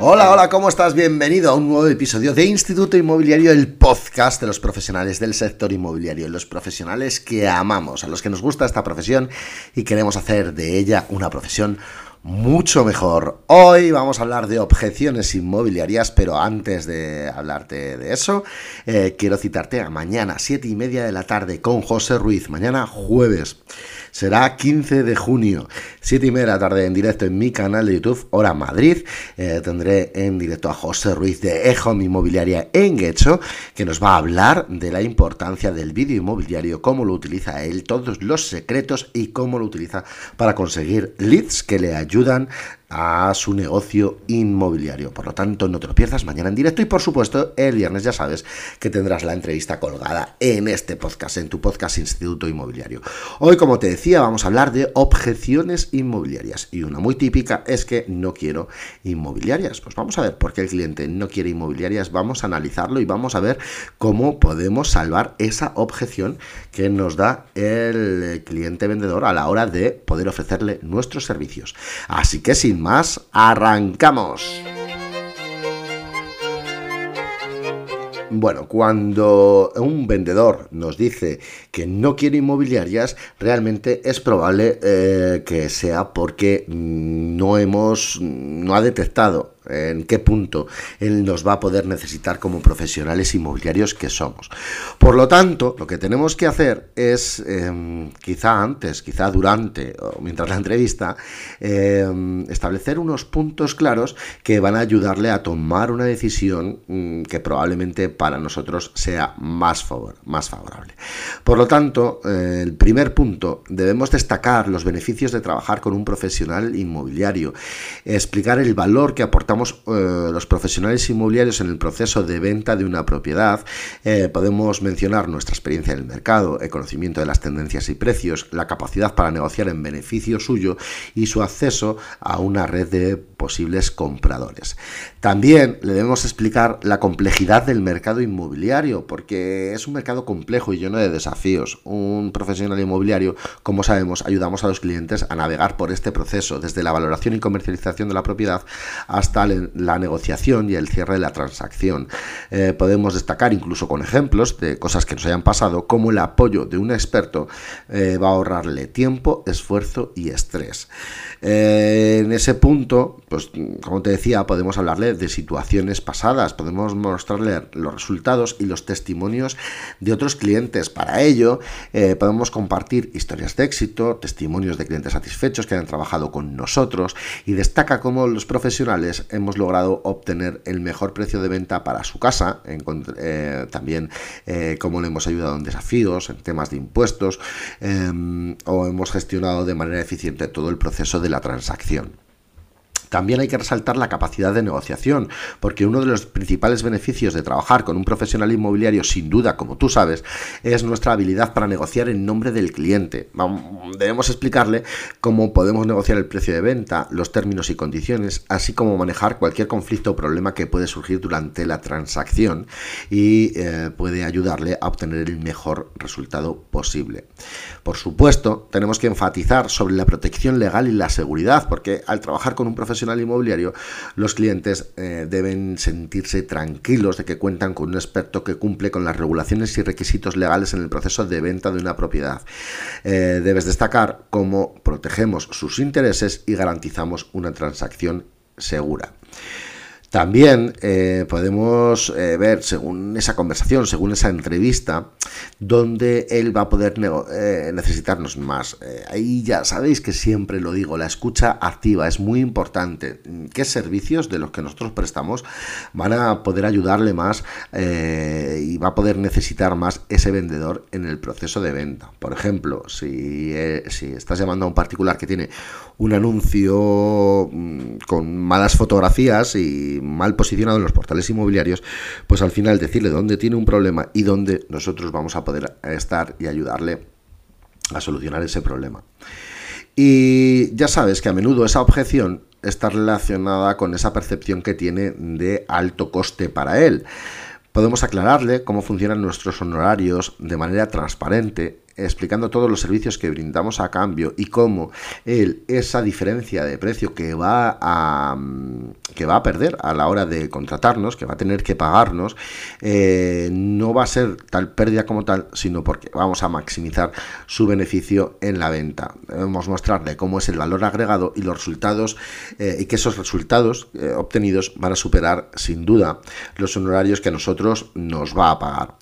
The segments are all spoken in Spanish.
Hola, hola, ¿cómo estás? Bienvenido a un nuevo episodio de Instituto Inmobiliario, el podcast de los profesionales del sector inmobiliario, los profesionales que amamos, a los que nos gusta esta profesión y queremos hacer de ella una profesión mucho mejor. Hoy vamos a hablar de objeciones inmobiliarias, pero antes de hablarte de eso, eh, quiero citarte a mañana, 7 y media de la tarde, con José Ruiz, mañana jueves. Será 15 de junio, 7 y media de la tarde en directo en mi canal de YouTube, Hora Madrid. Eh, tendré en directo a José Ruiz de Ejom Inmobiliaria en Guecho, que nos va a hablar de la importancia del vídeo inmobiliario, cómo lo utiliza él, todos los secretos y cómo lo utiliza para conseguir leads que le ayudan a su negocio inmobiliario. Por lo tanto, no te lo pierdas mañana en directo y por supuesto el viernes ya sabes que tendrás la entrevista colgada en este podcast, en tu podcast Instituto Inmobiliario. Hoy, como te decía, vamos a hablar de objeciones inmobiliarias y una muy típica es que no quiero inmobiliarias. Pues vamos a ver por qué el cliente no quiere inmobiliarias, vamos a analizarlo y vamos a ver cómo podemos salvar esa objeción que nos da el cliente vendedor a la hora de poder ofrecerle nuestros servicios. Así que sin más, arrancamos. Bueno, cuando un vendedor nos dice que no quiere inmobiliarias, realmente es probable eh, que sea porque no hemos, no ha detectado en qué punto él nos va a poder necesitar como profesionales inmobiliarios que somos. Por lo tanto, lo que tenemos que hacer es, em, quizá antes, quizá durante o mientras la entrevista, em, establecer unos puntos claros que van a ayudarle a tomar una decisión mm, que probablemente para nosotros sea más, más favorable. Por lo tanto, eh, el primer punto, debemos destacar los beneficios de trabajar con un profesional inmobiliario, explicar el valor que aportamos eh, los profesionales inmobiliarios en el proceso de venta de una propiedad, eh, podemos mencionar nuestra experiencia en el mercado, el conocimiento de las tendencias y precios, la capacidad para negociar en beneficio suyo y su acceso a una red de posibles compradores. También le debemos explicar la complejidad del mercado inmobiliario, porque es un mercado complejo y lleno de desafíos. Un profesional inmobiliario, como sabemos, ayudamos a los clientes a navegar por este proceso, desde la valoración y comercialización de la propiedad hasta la negociación y el cierre de la transacción. Eh, podemos destacar incluso con ejemplos de cosas que nos hayan pasado, como el apoyo de un experto eh, va a ahorrarle tiempo, esfuerzo y estrés. Eh, en ese punto, pues como te decía, podemos hablarle de situaciones pasadas, podemos mostrarle los resultados y los testimonios de otros clientes. Para ello, podemos compartir historias de éxito, testimonios de clientes satisfechos que han trabajado con nosotros y destaca cómo los profesionales hemos logrado obtener el mejor precio de venta para su casa, eh, también eh, cómo le hemos ayudado en desafíos, en temas de impuestos, em, o hemos gestionado de manera eficiente todo el proceso de la transacción. También hay que resaltar la capacidad de negociación, porque uno de los principales beneficios de trabajar con un profesional inmobiliario, sin duda, como tú sabes, es nuestra habilidad para negociar en nombre del cliente. Debemos explicarle cómo podemos negociar el precio de venta, los términos y condiciones, así como manejar cualquier conflicto o problema que puede surgir durante la transacción y eh, puede ayudarle a obtener el mejor resultado posible. Por supuesto, tenemos que enfatizar sobre la protección legal y la seguridad, porque al trabajar con un profesional inmobiliario, los clientes eh, deben sentirse tranquilos de que cuentan con un experto que cumple con las regulaciones y requisitos legales en el proceso de venta de una propiedad. Eh, debes destacar cómo protegemos sus intereses y garantizamos una transacción segura. También eh, podemos eh, ver, según esa conversación, según esa entrevista, donde él va a poder eh, necesitarnos más. ahí ya sabéis que siempre lo digo, la escucha activa es muy importante. ¿Qué servicios de los que nosotros prestamos van a poder ayudarle más y va a poder necesitar más ese vendedor en el proceso de venta? Por ejemplo, si, si estás llamando a un particular que tiene un anuncio mm, con malas fotografías y mal posicionado en los portales inmobiliarios, pues al final decirle dónde tiene un problema y dónde nosotros vamos a poder estar y ayudarle a solucionar ese problema. Y ya sabes que a menudo esa objeción está relacionada con esa percepción que tiene de alto coste para él. Podemos aclararle cómo funcionan nuestros honorarios de manera transparente explicando todos los servicios que brindamos a cambio y cómo esa diferencia de precio que va a, que va a perder a la hora de contratarnos, que va a tener que pagarnos, eh, no va a ser tal pérdida como tal, sino porque vamos a maximizar su beneficio en la venta. Debemos mostrarle cómo es el valor agregado y los resultados eh, y que esos resultados eh, obtenidos van a superar sin duda los honorarios que a nosotros nos va a pagar.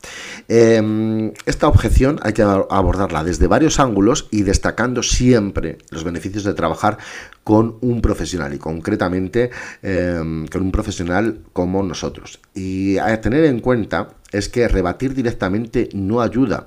Em, esta objeción hay que abordarla desde varios ángulos y destacando siempre los beneficios de trabajar con un profesional y concretamente em, con un profesional como nosotros. Y a tener en cuenta es que rebatir directamente no ayuda.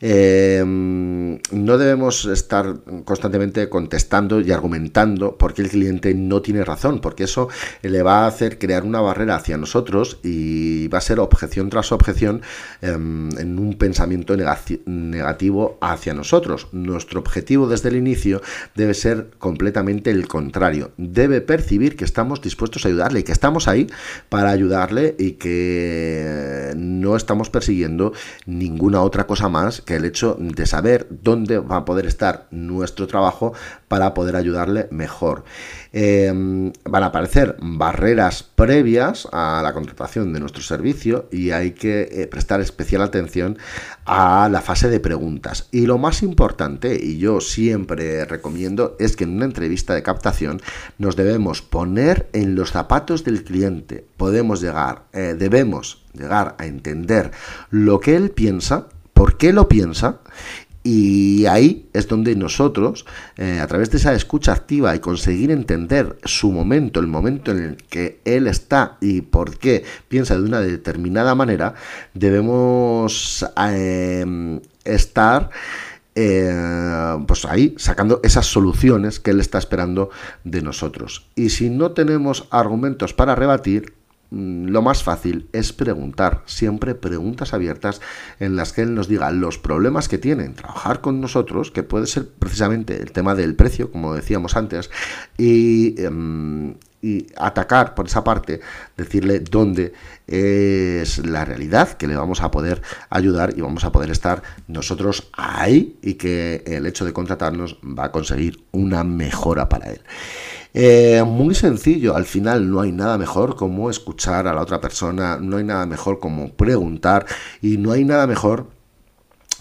Em, no debemos estar constantemente contestando y argumentando porque el cliente no tiene razón, porque eso le va a hacer crear una barrera hacia nosotros y va a ser objeción tras objeción em, en un pensamiento negativo hacia nosotros. Nuestro objetivo desde el inicio debe ser completamente el contrario. Debe percibir que estamos dispuestos a ayudarle y que estamos ahí para ayudarle y que estamos persiguiendo ninguna otra cosa más que el hecho de saber dónde va a poder estar nuestro trabajo para poder ayudarle mejor. Em, van a aparecer barreras previas a la contratación de nuestro servicio y hay que eh, prestar especial atención a la fase de preguntas. Y lo más importante, y yo siempre recomiendo, es que en una entrevista de captación nos debemos poner en los zapatos del cliente. Podemos llegar, eh, debemos llegar a entender lo que él piensa, por qué lo piensa y ahí es donde nosotros, eh, a través de esa escucha activa y conseguir entender su momento, el momento en el que él está y por qué piensa de una determinada manera, debemos eh, estar eh, pues ahí sacando esas soluciones que él está esperando de nosotros. Y si no tenemos argumentos para rebatir, lo más fácil es preguntar, siempre preguntas abiertas en las que él nos diga los problemas que tienen, trabajar con nosotros, que puede ser precisamente el tema del precio, como decíamos antes, y, em, y atacar por esa parte, decirle dónde es la realidad, que le vamos a poder ayudar y vamos a poder estar nosotros ahí y que el hecho de contratarnos va a conseguir una mejora para él. Eh, muy sencillo, al final no hay nada mejor como escuchar a la otra persona, no hay nada mejor como preguntar y no hay nada mejor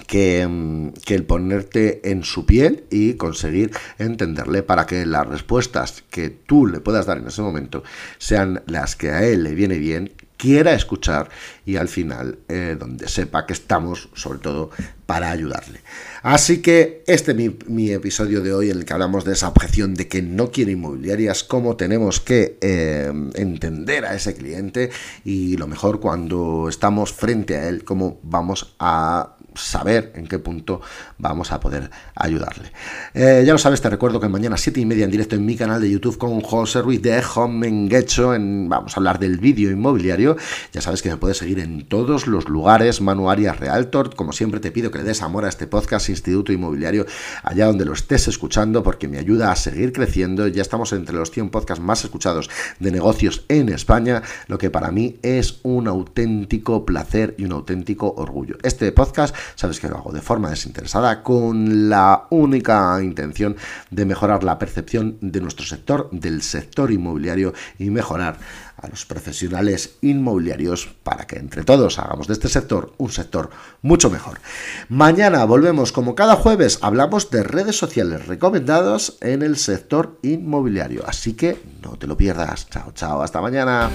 que, mm, que, el ponerte en su piel y conseguir entenderle para que las respuestas que tú le puedas dar en ese momento sean las que a él le viene bien quiera escuchar y al final eh, donde sepa que estamos sobre todo para ayudarle. Así que este es mi, episodio de hoy en el que hablamos de esa objeción de que no quiere inmobiliarias, cómo tenemos que eh, entender a ese cliente y lo mejor cuando estamos frente a él, cómo vamos a saber en qué punto vamos a poder ayudarle. Eh, ya lo sabes, te recuerdo que mañana a 7 y media en directo en mi canal de YouTube con José Ruiz de Home Engage, en, vamos a hablar del vídeo inmobiliario. Ya sabes que me puedes seguir en todos los lugares, Manuarias Realtor. Como siempre te pido que le des amor a este podcast Instituto Inmobiliario allá donde lo estés escuchando porque me ayuda a seguir creciendo. Ya estamos entre los 100 podcasts más escuchados de negocios en España, lo que para mí es un auténtico placer y un auténtico orgullo. Este podcast sabes que lo hago de forma desinteresada con la única intención de mejorar la percepción de nuestro sector, del sector inmobiliario y mejorar a los profesionales inmobiliarios para que entre todos hagamos de este sector un sector mucho mejor. Mañana volvemos como cada jueves, hablamos de redes sociales recomendadas en el sector inmobiliario, así que no te lo pierdas. Chao, chao, hasta mañana.